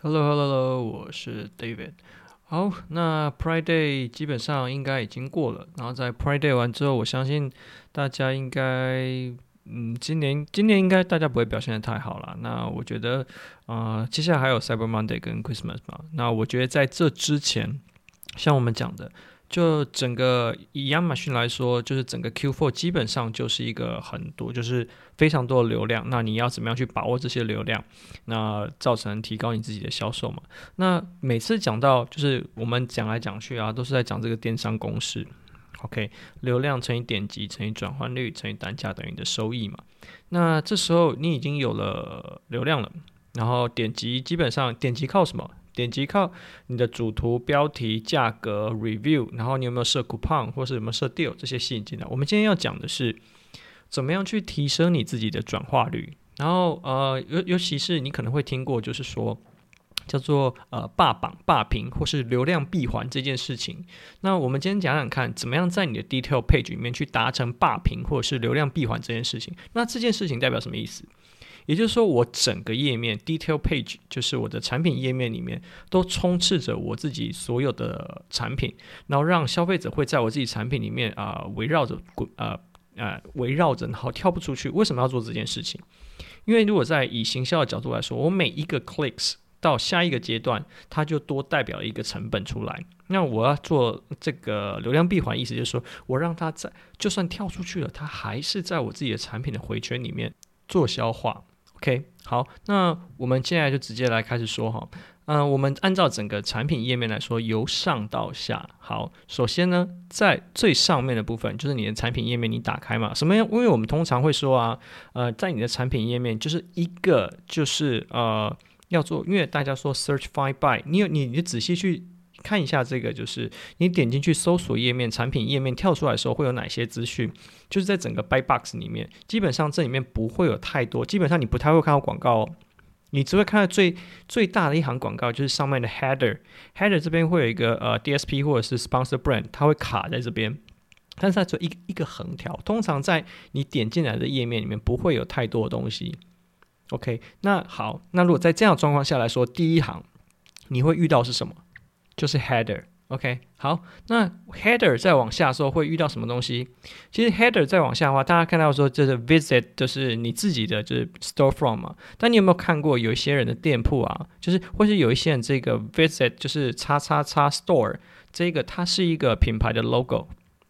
Hello，Hello，Hello，我是 David。好，那 Pride Day 基本上应该已经过了。然后在 Pride Day 完之后，我相信大家应该，嗯，今年今年应该大家不会表现的太好了。那我觉得，啊、呃，接下来还有 Cyber Monday 跟 Christmas 嘛。那我觉得在这之前，像我们讲的。就整个以亚马逊来说，就是整个 Q4 基本上就是一个很多，就是非常多的流量。那你要怎么样去把握这些流量？那造成提高你自己的销售嘛？那每次讲到就是我们讲来讲去啊，都是在讲这个电商公式。OK，流量乘以点击乘以转换率乘以单价等于你的收益嘛？那这时候你已经有了流量了，然后点击基本上点击靠什么？点击靠你的主图、标题、价格、review，然后你有没有设 coupon 或是有没有设 deal 这些吸引进来。我们今天要讲的是怎么样去提升你自己的转化率。然后呃，尤尤其是你可能会听过，就是说叫做呃霸榜、霸屏或是流量闭环这件事情。那我们今天讲讲看，怎么样在你的 detail page 里面去达成霸屏或者是流量闭环这件事情。那这件事情代表什么意思？也就是说，我整个页面 detail page 就是我的产品页面里面都充斥着我自己所有的产品，然后让消费者会在我自己产品里面啊、围绕着滚呃呃围绕着，然后跳不出去。为什么要做这件事情？因为如果在以行销的角度来说，我每一个 clicks 到下一个阶段，它就多代表一个成本出来。那我要做这个流量闭环，意思就是说我让它在就算跳出去了，它还是在我自己的产品的回圈里面做消化。OK，好，那我们接下来就直接来开始说哈，嗯、我们按照整个产品页面来说，由上到下。好，首先呢，在最上面的部分就是你的产品页面，你打开嘛，什么样？因为我们通常会说啊，呃，在你的产品页面就是一个就是呃要做，因为大家说 search find by，你有你你仔细去。看一下这个，就是你点进去搜索页面、产品页面跳出来的时候会有哪些资讯？就是在整个 buy box 里面，基本上这里面不会有太多，基本上你不太会看到广告哦，你只会看到最最大的一行广告，就是上面的 header，header 这边会有一个呃 DSP 或者是 sponsor brand，它会卡在这边，但是它只有一一个横条，通常在你点进来的页面里面不会有太多的东西。OK，那好，那如果在这样状况下来说，第一行你会遇到是什么？就是 header，OK，好，那 header 再往下说会遇到什么东西？其实 header 再往下的话，大家看到说就是 visit，就是你自己的就是 store from 嘛。但你有没有看过有一些人的店铺啊？就是或是有一些人这个 visit 就是叉叉叉 store，这个它是一个品牌的 logo，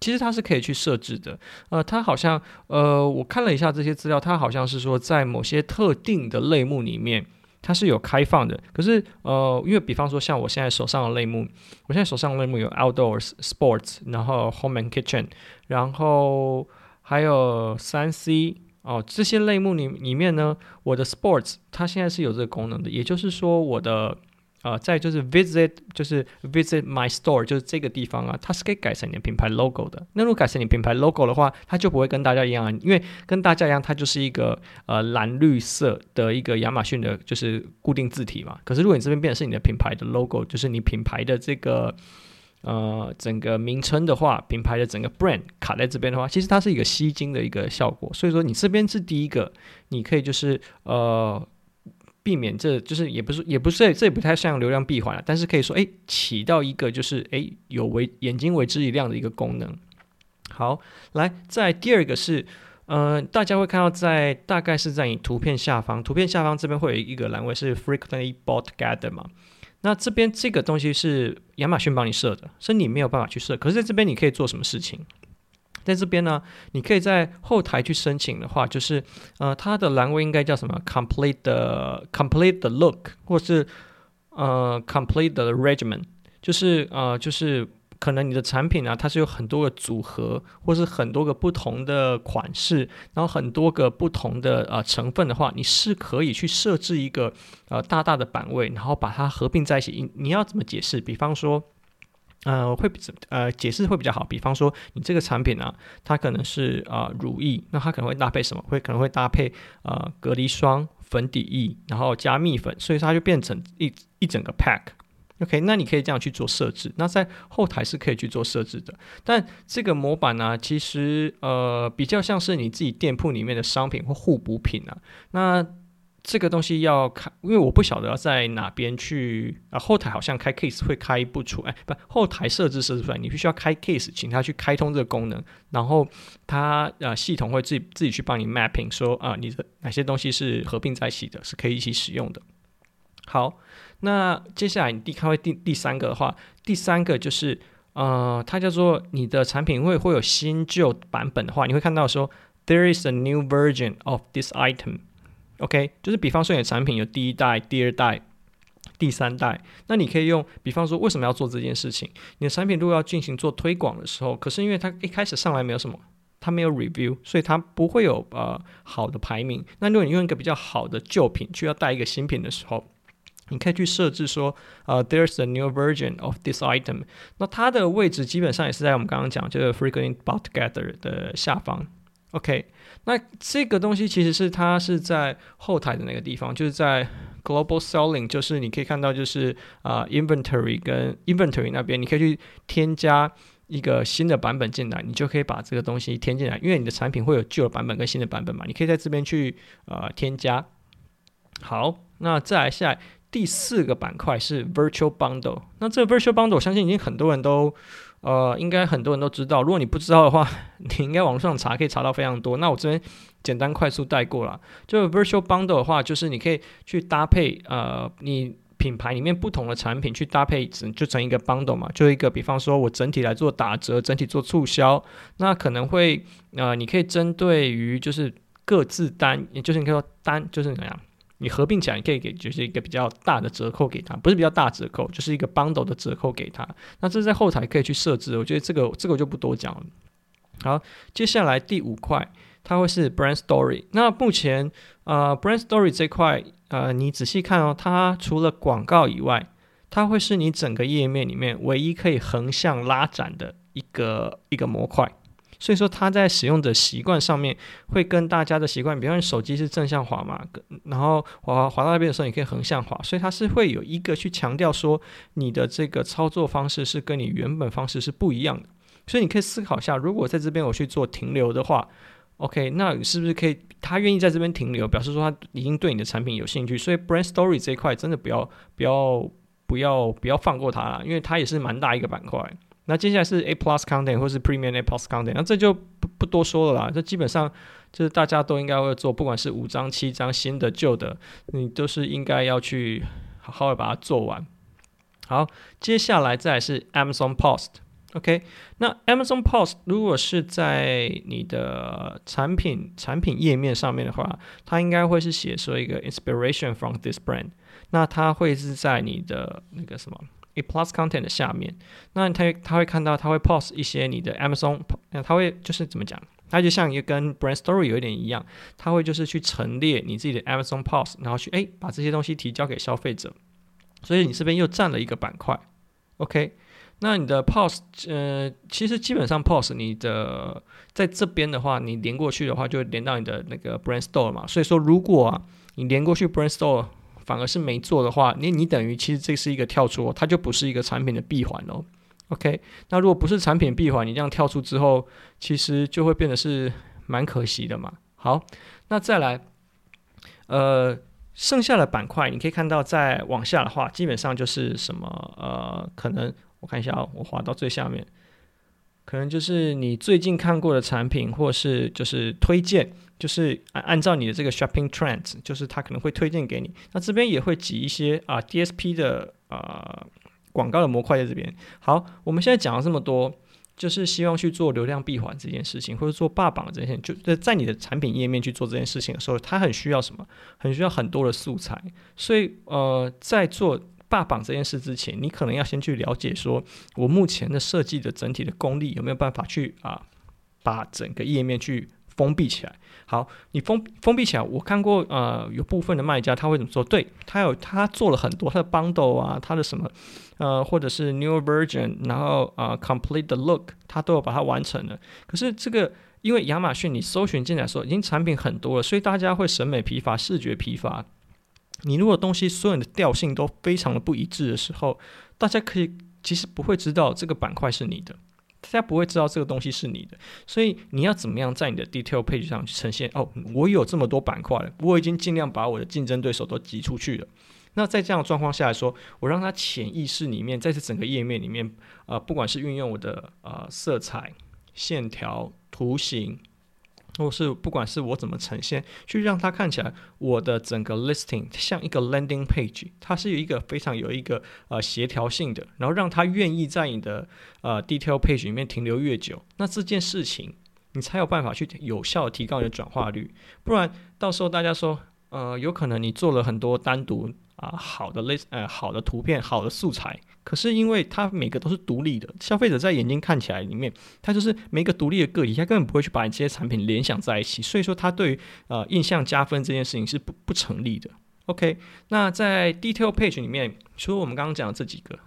其实它是可以去设置的。呃，它好像呃，我看了一下这些资料，它好像是说在某些特定的类目里面。它是有开放的，可是呃，因为比方说像我现在手上的类目，我现在手上的类目有 outdoors、sports，然后 home and kitchen，然后还有三 C 哦，这些类目里里面呢，我的 sports 它现在是有这个功能的，也就是说我的。啊、呃，再就是 visit，就是 visit my store，就是这个地方啊，它是可以改成你的品牌 logo 的。那如果改成你品牌 logo 的话，它就不会跟大家一样啊，因为跟大家一样，它就是一个呃蓝绿色的一个亚马逊的，就是固定字体嘛。可是如果你这边变成是你的品牌的 logo，就是你品牌的这个呃整个名称的话，品牌的整个 brand 卡在这边的话，其实它是一个吸睛的一个效果。所以说你这边是第一个，你可以就是呃。避免这就是也不是也不是这也不太像流量闭环了，但是可以说哎起到一个就是哎有为眼睛为之一亮的一个功能。好，来再第二个是，呃，大家会看到在大概是在你图片下方，图片下方这边会有一个栏位是 frequently bought gather 嘛，那这边这个东西是亚马逊帮你设的，所以你没有办法去设，可是在这边你可以做什么事情？在这边呢，你可以在后台去申请的话，就是呃，它的栏位应该叫什么？Complete the Complete the look，或是呃，Complete the regimen，就是呃，就是可能你的产品啊，它是有很多个组合，或是很多个不同的款式，然后很多个不同的呃成分的话，你是可以去设置一个呃大大的版位，然后把它合并在一起。你你要怎么解释？比方说。呃，会比呃解释会比较好。比方说，你这个产品啊，它可能是啊、呃、乳液，那它可能会搭配什么？会可能会搭配呃隔离霜、粉底液，然后加蜜粉，所以它就变成一一整个 pack。OK，那你可以这样去做设置。那在后台是可以去做设置的。但这个模板呢、其实呃比较像是你自己店铺里面的商品或互补品啊。那这个东西要开，因为我不晓得要在哪边去啊。后台好像开 case 会开不出，哎，不，后台设置设置出来，你必须要开 case，请他去开通这个功能，然后他呃系统会自己自己去帮你 mapping，说啊，你的哪些东西是合并在一起的，是可以一起使用的。好，那接下来你第开会第第三个的话，第三个就是呃，它叫做你的产品会会有新旧版本的话，你会看到说 there is a new version of this item。OK，就是比方说你的产品有第一代、第二代、第三代，那你可以用，比方说为什么要做这件事情？你的产品如果要进行做推广的时候，可是因为它一开始上来没有什么，它没有 review，所以它不会有呃好的排名。那如果你用一个比较好的旧品去要带一个新品的时候，你可以去设置说，呃，there's a new version of this item，那它的位置基本上也是在我们刚刚讲这个 frequently bought together 的下方。OK，那这个东西其实是它是在后台的那个地方，就是在 Global Selling，就是你可以看到就是啊、呃、Inventory 跟 Inventory 那边，你可以去添加一个新的版本进来，你就可以把这个东西添进来，因为你的产品会有旧的版本跟新的版本嘛，你可以在这边去呃添加。好，那再来下第四个板块是 Virtual Bundle，那这个 Virtual Bundle 我相信已经很多人都。呃，应该很多人都知道。如果你不知道的话，你应该网上查，可以查到非常多。那我这边简单快速带过了。就 Virtual Bundle 的话，就是你可以去搭配呃，你品牌里面不同的产品去搭配，就成一个 Bundle 嘛。就一个，比方说我整体来做打折，整体做促销，那可能会呃，你可以针对于就是各自单，也就是你可以说单，就是怎么样？你合并起来，你可以给就是一个比较大的折扣给他，不是比较大折扣，就是一个 bundle 的折扣给他。那这是在后台可以去设置，我觉得这个这个我就不多讲了。好，接下来第五块，它会是 brand story。那目前呃 brand story 这块呃，你仔细看哦，它除了广告以外，它会是你整个页面里面唯一可以横向拉展的一个一个模块。所以说，它在使用的习惯上面会跟大家的习惯，比方手机是正向滑嘛，然后滑滑到那边的时候，你可以横向滑，所以它是会有一个去强调说你的这个操作方式是跟你原本方式是不一样的。所以你可以思考一下，如果在这边我去做停留的话，OK，那是不是可以他愿意在这边停留，表示说他已经对你的产品有兴趣？所以 Brand Story 这一块真的不要不要不要不要放过它啦，因为它也是蛮大一个板块。那接下来是 A Plus Content 或是 Premium A Plus Content，那这就不不多说了啦。这基本上就是大家都应该会做，不管是五张、七张、新的、旧的，你都是应该要去好好的把它做完。好，接下来再是 Amazon Post。OK，那 Amazon Post 如果是在你的产品产品页面上面的话，它应该会是写说一个 Inspiration from this brand。那它会是在你的那个什么？A Plus Content 的下面，那他他会看到，他会 post 一些你的 Amazon，那他会就是怎么讲？他就像一个跟 Brand Story 有一点一样，他会就是去陈列你自己的 Amazon Post，然后去诶把这些东西提交给消费者，所以你这边又占了一个板块。OK，那你的 Post，呃，其实基本上 Post 你的在这边的话，你连过去的话，就连到你的那个 Brand Store 嘛。所以说，如果啊你连过去 Brand Store，反而是没做的话，你你等于其实这是一个跳出，它就不是一个产品的闭环哦。OK，那如果不是产品闭环，你这样跳出之后，其实就会变得是蛮可惜的嘛。好，那再来，呃，剩下的板块你可以看到，再往下的话，基本上就是什么呃，可能我看一下哦，我滑到最下面。可能就是你最近看过的产品，或是就是推荐，就是按按照你的这个 shopping trends，就是他可能会推荐给你。那这边也会挤一些啊 DSP 的啊广告的模块在这边。好，我们现在讲了这么多，就是希望去做流量闭环这件事情，或者做霸榜这件事情，就在你的产品页面去做这件事情的时候，它很需要什么？很需要很多的素材。所以呃，在做。霸榜这件事之前，你可能要先去了解，说我目前的设计的整体的功力有没有办法去啊，把整个页面去封闭起来。好，你封封闭起来，我看过呃，有部分的卖家他会怎么说？对，他有他做了很多他的 bundle 啊，他的什么呃，或者是 new version，然后啊、complete the look，他都有把它完成了。可是这个因为亚马逊你搜寻进来说已经产品很多了，所以大家会审美疲乏、视觉疲乏。你如果东西所有的调性都非常的不一致的时候，大家可以其实不会知道这个板块是你的，大家不会知道这个东西是你的。所以你要怎么样在你的 detail page 上呈现？哦，我有这么多板块了，我已经尽量把我的竞争对手都挤出去了。那在这样的状况下来说，我让他潜意识里面，在这整个页面里面，呃，不管是运用我的呃色彩、线条、图形，或是不管是我怎么呈现，去让它看起来我的整个 listing 像一个 landing page，它是有一个非常有一个呃协调性的，然后让它愿意在你的呃 detail page 里面停留越久，那这件事情你才有办法去有效提高你的转化率，不然到时候大家说，呃，有可能你做了很多单独。啊，好的 list，呃，好的图片，好的素材，可是因为它每个都是独立的，消费者在眼睛看起来里面，它就是每一个独立的个体，他根本不会去把你这些产品联想在一起，所以说它对于呃印象加分这件事情是不不成立的。OK，那在 detail page 里面，除了我们刚刚讲的这几个，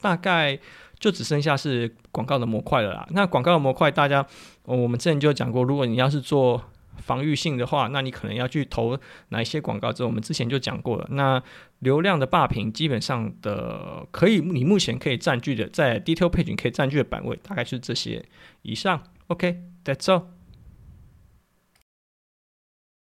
大概就只剩下是广告的模块了啦。那广告的模块，大家，我们之前就讲过，如果你要是做防御性的话，那你可能要去投哪一些广告？这我们之前就讲过了。那流量的霸屏基本上的可以，你目前可以占据的在 detail page 可以占据的版位大概是这些以上。OK，that's all。